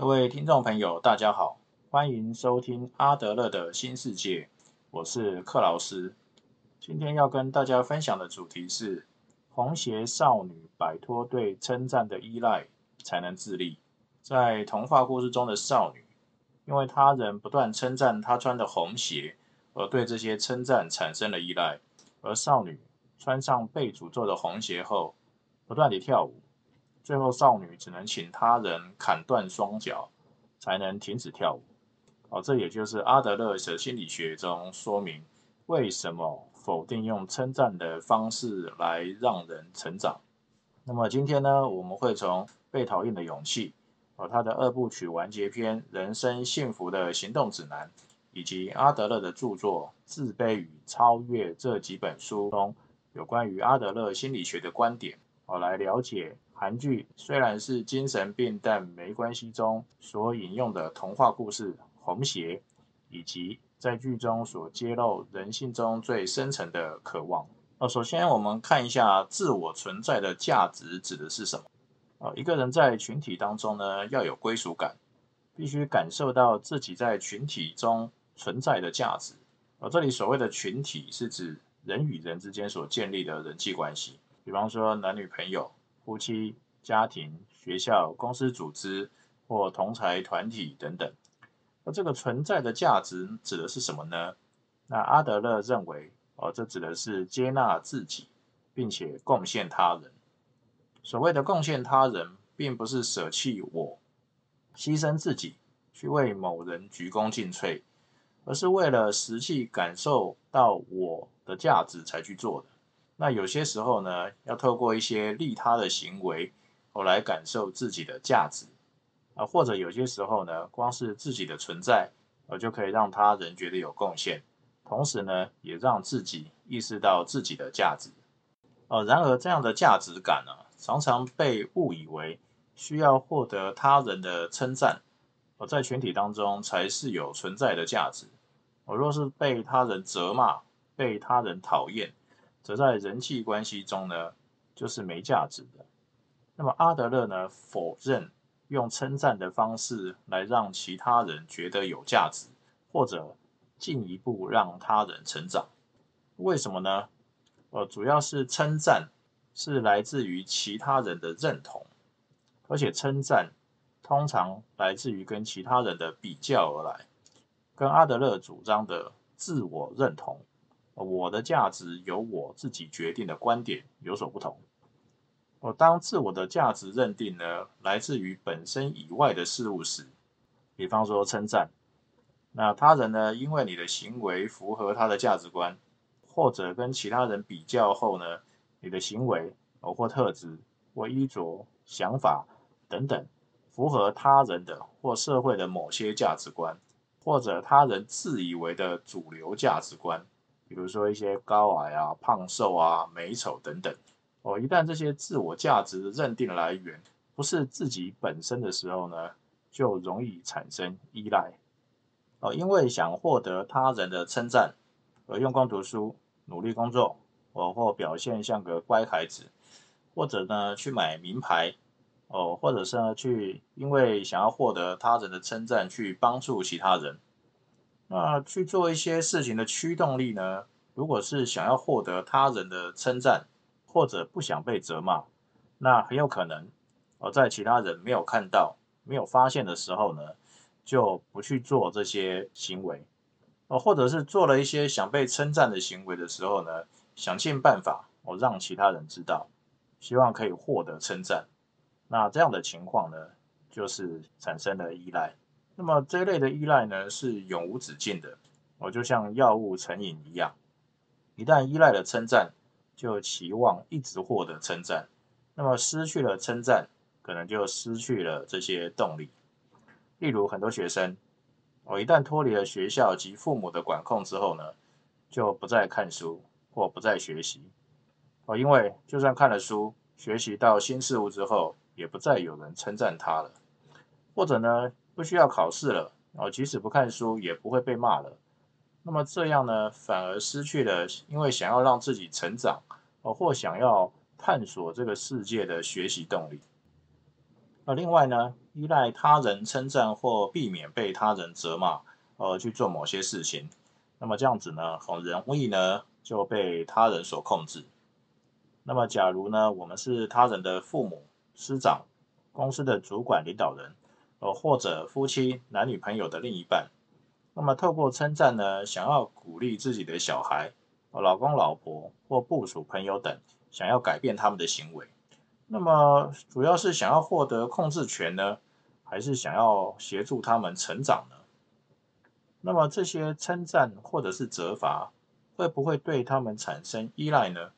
各位听众朋友，大家好，欢迎收听阿德勒的新世界，我是克劳斯。今天要跟大家分享的主题是：红鞋少女摆脱对称赞的依赖，才能自立。在童话故事中的少女，因为他人不断称赞她穿的红鞋，而对这些称赞产生了依赖。而少女穿上被诅咒的红鞋后，不断地跳舞。最后，少女只能请他人砍断双脚，才能停止跳舞。哦，这也就是阿德勒的心理学中说明为什么否定用称赞的方式来让人成长。那么今天呢，我们会从《被讨厌的勇气》哦，他的二部曲完结篇《人生幸福的行动指南》，以及阿德勒的著作《自卑与超越》这几本书中有关于阿德勒心理学的观点，哦，来了解。韩剧虽然是精神病，但没关系中所引用的童话故事《红鞋》，以及在剧中所揭露人性中最深层的渴望。呃，首先我们看一下自我存在的价值指的是什么？呃，一个人在群体当中呢，要有归属感，必须感受到自己在群体中存在的价值。而这里所谓的群体，是指人与人之间所建立的人际关系，比方说男女朋友。夫妻、家庭、学校、公司组织或同财团体等等，而这个存在的价值指的是什么呢？那阿德勒认为，哦，这指的是接纳自己，并且贡献他人。所谓的贡献他人，并不是舍弃我、牺牲自己去为某人鞠躬尽瘁，而是为了实际感受到我的价值才去做的。那有些时候呢，要透过一些利他的行为，我来感受自己的价值啊，或者有些时候呢，光是自己的存在，我就可以让他人觉得有贡献，同时呢，也让自己意识到自己的价值。呃，然而这样的价值感呢，常常被误以为需要获得他人的称赞，我在群体当中才是有存在的价值。我若是被他人责骂，被他人讨厌。则在人际关系中呢，就是没价值的。那么阿德勒呢，否认用称赞的方式来让其他人觉得有价值，或者进一步让他人成长。为什么呢？呃，主要是称赞是来自于其他人的认同，而且称赞通常来自于跟其他人的比较而来，跟阿德勒主张的自我认同。我的价值由我自己决定的观点有所不同。我当自我的价值认定呢，来自于本身以外的事物时，比方说称赞，那他人呢，因为你的行为符合他的价值观，或者跟其他人比较后呢，你的行为或特质或衣着、想法等等，符合他人的或社会的某些价值观，或者他人自以为的主流价值观。比如说一些高矮啊、胖瘦啊、美丑等等，哦，一旦这些自我价值的认定来源不是自己本身的时候呢，就容易产生依赖，哦，因为想获得他人的称赞而用功读书、努力工作，哦，或表现像个乖孩子，或者呢去买名牌，哦，或者是呢去因为想要获得他人的称赞去帮助其他人。那去做一些事情的驱动力呢？如果是想要获得他人的称赞，或者不想被责骂，那很有可能，我在其他人没有看到、没有发现的时候呢，就不去做这些行为，哦，或者是做了一些想被称赞的行为的时候呢，想尽办法哦让其他人知道，希望可以获得称赞。那这样的情况呢，就是产生了依赖。那么这类的依赖呢，是永无止境的，我就像药物成瘾一样，一旦依赖了称赞，就期望一直获得称赞，那么失去了称赞，可能就失去了这些动力。例如很多学生，我一旦脱离了学校及父母的管控之后呢，就不再看书或不再学习，哦，因为就算看了书，学习到新事物之后，也不再有人称赞他了，或者呢？不需要考试了哦，即使不看书也不会被骂了。那么这样呢，反而失去了因为想要让自己成长哦，或想要探索这个世界的学习动力。而另外呢，依赖他人称赞或避免被他人责骂，而去做某些事情，那么这样子呢，很容易呢就被他人所控制。那么假如呢，我们是他人的父母、师长、公司的主管、领导人，呃，或者夫妻、男女朋友的另一半，那么透过称赞呢，想要鼓励自己的小孩、老公、老婆或部属、朋友等，想要改变他们的行为。那么主要是想要获得控制权呢，还是想要协助他们成长呢？那么这些称赞或者是责罚，会不会对他们产生依赖呢？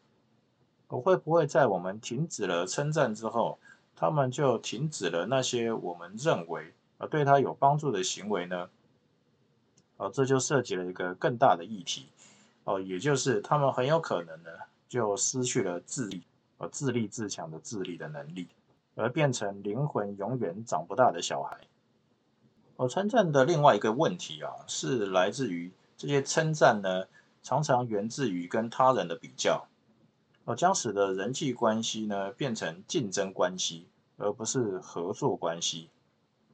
我会不会在我们停止了称赞之后，他们就停止了那些我们认为啊对他有帮助的行为呢？哦，这就涉及了一个更大的议题哦，也就是他们很有可能呢就失去了自立。自立自强的自立的能力，而变成灵魂永远长不大的小孩。而称赞的另外一个问题啊，是来自于这些称赞呢，常常源自于跟他人的比较，哦将使得人际关系呢变成竞争关系，而不是合作关系。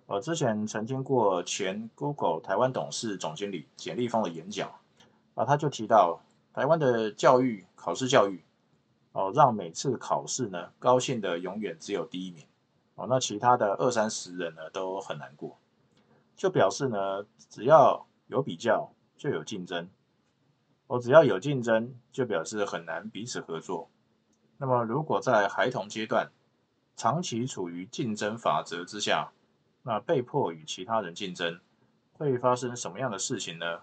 我之前曾听过前 Google 台湾董事总经理简立峰的演讲，啊，他就提到台湾的教育考试教育。哦，让每次考试呢高兴的永远只有第一名，哦，那其他的二三十人呢都很难过，就表示呢只要有比较就有竞争，哦，只要有竞争就表示很难彼此合作。那么如果在孩童阶段长期处于竞争法则之下，那被迫与其他人竞争，会发生什么样的事情呢？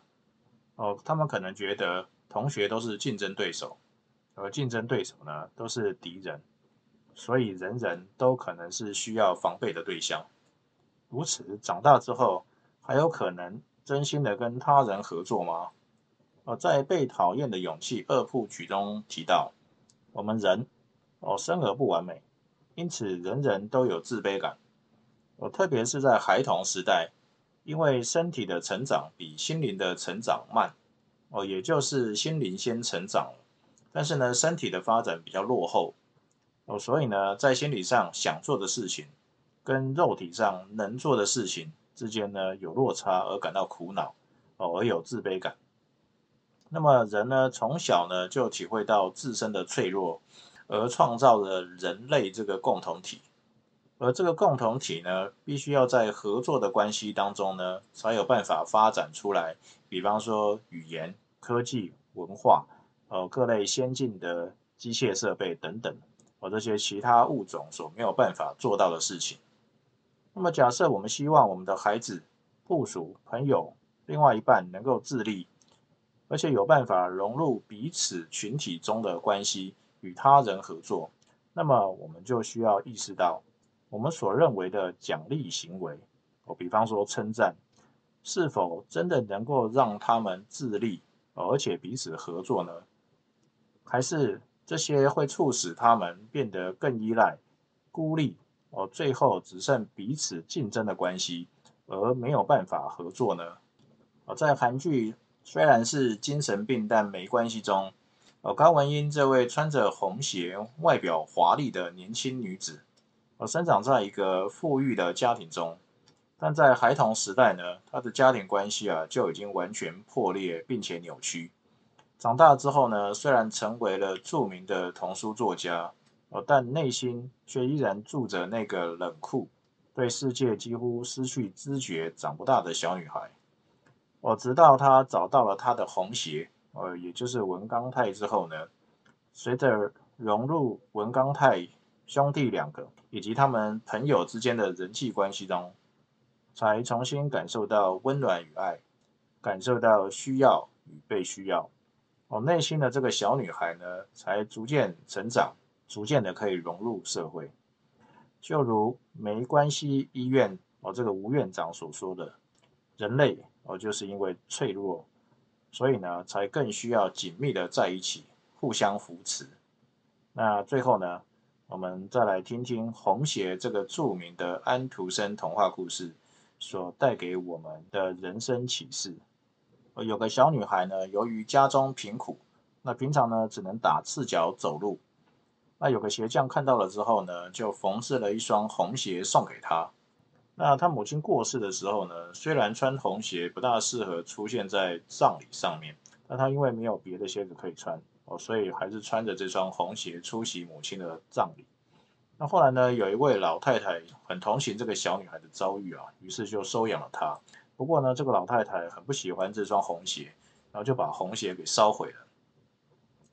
哦，他们可能觉得同学都是竞争对手。而竞争对手呢，都是敌人，所以人人都可能是需要防备的对象。如此，长大之后还有可能真心的跟他人合作吗？哦，在《被讨厌的勇气》二部曲中提到，我们人哦生而不完美，因此人人都有自卑感。哦，特别是在孩童时代，因为身体的成长比心灵的成长慢，哦，也就是心灵先成长。但是呢，身体的发展比较落后哦，所以呢，在心理上想做的事情跟肉体上能做的事情之间呢有落差，而感到苦恼哦，而有自卑感。那么人呢，从小呢就体会到自身的脆弱，而创造了人类这个共同体。而这个共同体呢，必须要在合作的关系当中呢，才有办法发展出来。比方说语言、科技、文化。呃，各类先进的机械设备等等，和这些其他物种所没有办法做到的事情。那么，假设我们希望我们的孩子、部属、朋友、另外一半能够自立，而且有办法融入彼此群体中的关系，与他人合作，那么我们就需要意识到，我们所认为的奖励行为，哦，比方说称赞，是否真的能够让他们自立，而且彼此合作呢？还是这些会促使他们变得更依赖、孤立，哦，最后只剩彼此竞争的关系，而没有办法合作呢？哦，在韩剧虽然是精神病但没关系中，哦，高文英这位穿着红鞋、外表华丽的年轻女子，哦，生长在一个富裕的家庭中，但在孩童时代呢，她的家庭关系啊就已经完全破裂并且扭曲。长大之后呢，虽然成为了著名的童书作家，哦，但内心却依然住着那个冷酷、对世界几乎失去知觉、长不大的小女孩。哦，直到他找到了他的红鞋，呃，也就是文刚泰之后呢，随着融入文刚泰兄弟两个以及他们朋友之间的人际关系中，才重新感受到温暖与爱，感受到需要与被需要。哦，内心的这个小女孩呢，才逐渐成长，逐渐的可以融入社会。就如没关系医院哦，这个吴院长所说的，人类哦，就是因为脆弱，所以呢，才更需要紧密的在一起，互相扶持。那最后呢，我们再来听听红鞋这个著名的安徒生童话故事所带给我们的人生启示。有个小女孩呢，由于家中贫苦，那平常呢只能打赤脚走路。那有个鞋匠看到了之后呢，就缝制了一双红鞋送给她。那他母亲过世的时候呢，虽然穿红鞋不大适合出现在葬礼上面，但他因为没有别的鞋子可以穿哦，所以还是穿着这双红鞋出席母亲的葬礼。那后来呢，有一位老太太很同情这个小女孩的遭遇啊，于是就收养了她。不过呢，这个老太太很不喜欢这双红鞋，然后就把红鞋给烧毁了。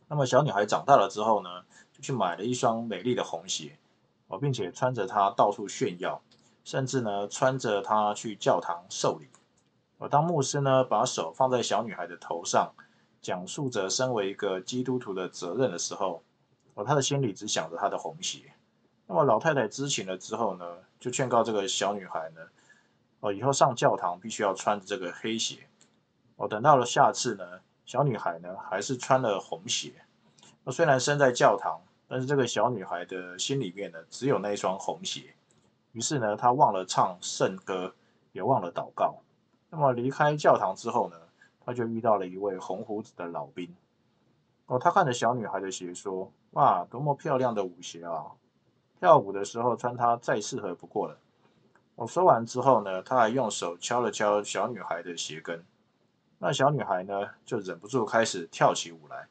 那么小女孩长大了之后呢，就去买了一双美丽的红鞋哦，并且穿着它到处炫耀。甚至呢，穿着它去教堂受礼。而当牧师呢，把手放在小女孩的头上，讲述着身为一个基督徒的责任的时候，哦，他的心里只想着他的红鞋。那么老太太知情了之后呢，就劝告这个小女孩呢，哦，以后上教堂必须要穿着这个黑鞋。哦，等到了下次呢，小女孩呢，还是穿了红鞋。那虽然身在教堂，但是这个小女孩的心里面呢，只有那一双红鞋。于是呢，他忘了唱圣歌，也忘了祷告。那么离开教堂之后呢，他就遇到了一位红胡子的老兵。哦，他看着小女孩的鞋，说：“哇，多么漂亮的舞鞋啊！跳舞的时候穿它再适合不过了。”我说完之后呢，他还用手敲了敲小女孩的鞋跟。那小女孩呢，就忍不住开始跳起舞来，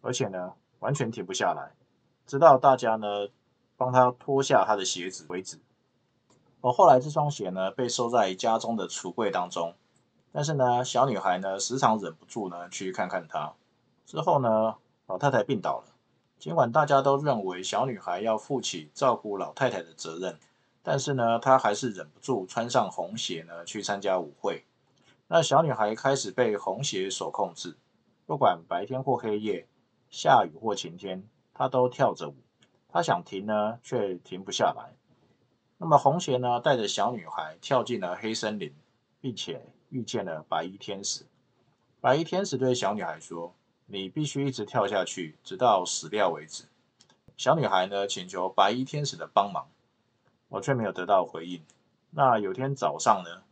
而且呢，完全停不下来，直到大家呢帮她脱下她的鞋子为止。而后来这双鞋呢被收在家中的橱柜当中，但是呢小女孩呢时常忍不住呢去看看它。之后呢老太太病倒了，尽管大家都认为小女孩要负起照顾老太太的责任，但是呢她还是忍不住穿上红鞋呢去参加舞会。那小女孩开始被红鞋所控制，不管白天或黑夜，下雨或晴天，她都跳着舞。她想停呢却停不下来。那么红鞋呢，带着小女孩跳进了黑森林，并且遇见了白衣天使。白衣天使对小女孩说：“你必须一直跳下去，直到死掉为止。”小女孩呢，请求白衣天使的帮忙，我却没有得到回应。那有天早上呢，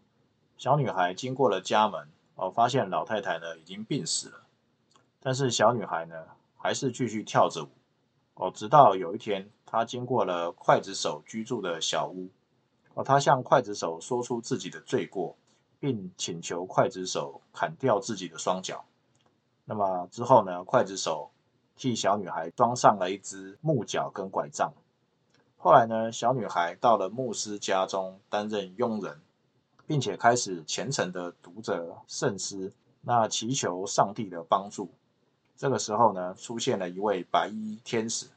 小女孩经过了家门，哦，发现老太太呢已经病死了。但是小女孩呢，还是继续跳着舞。哦，直到有一天，他经过了刽子手居住的小屋，哦，他向刽子手说出自己的罪过，并请求刽子手砍掉自己的双脚。那么之后呢，刽子手替小女孩装上了一只木脚跟拐杖。后来呢，小女孩到了牧师家中担任佣人，并且开始虔诚的读着圣诗，那祈求上帝的帮助。这个时候呢，出现了一位白衣天使。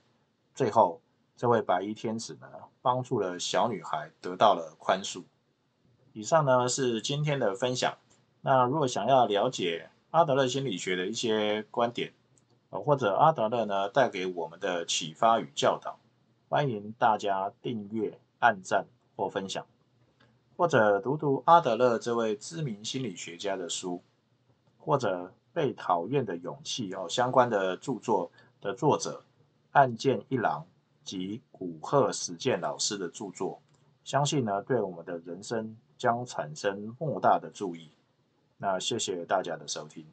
最后，这位白衣天使呢，帮助了小女孩得到了宽恕。以上呢是今天的分享。那如果想要了解阿德勒心理学的一些观点，呃，或者阿德勒呢带给我们的启发与教导，欢迎大家订阅、按赞或分享，或者读读阿德勒这位知名心理学家的书，或者。被讨厌的勇气哦，相关的著作的作者岸见一郎及古贺史健老师的著作，相信呢对我们的人生将产生莫大的注意。那谢谢大家的收听。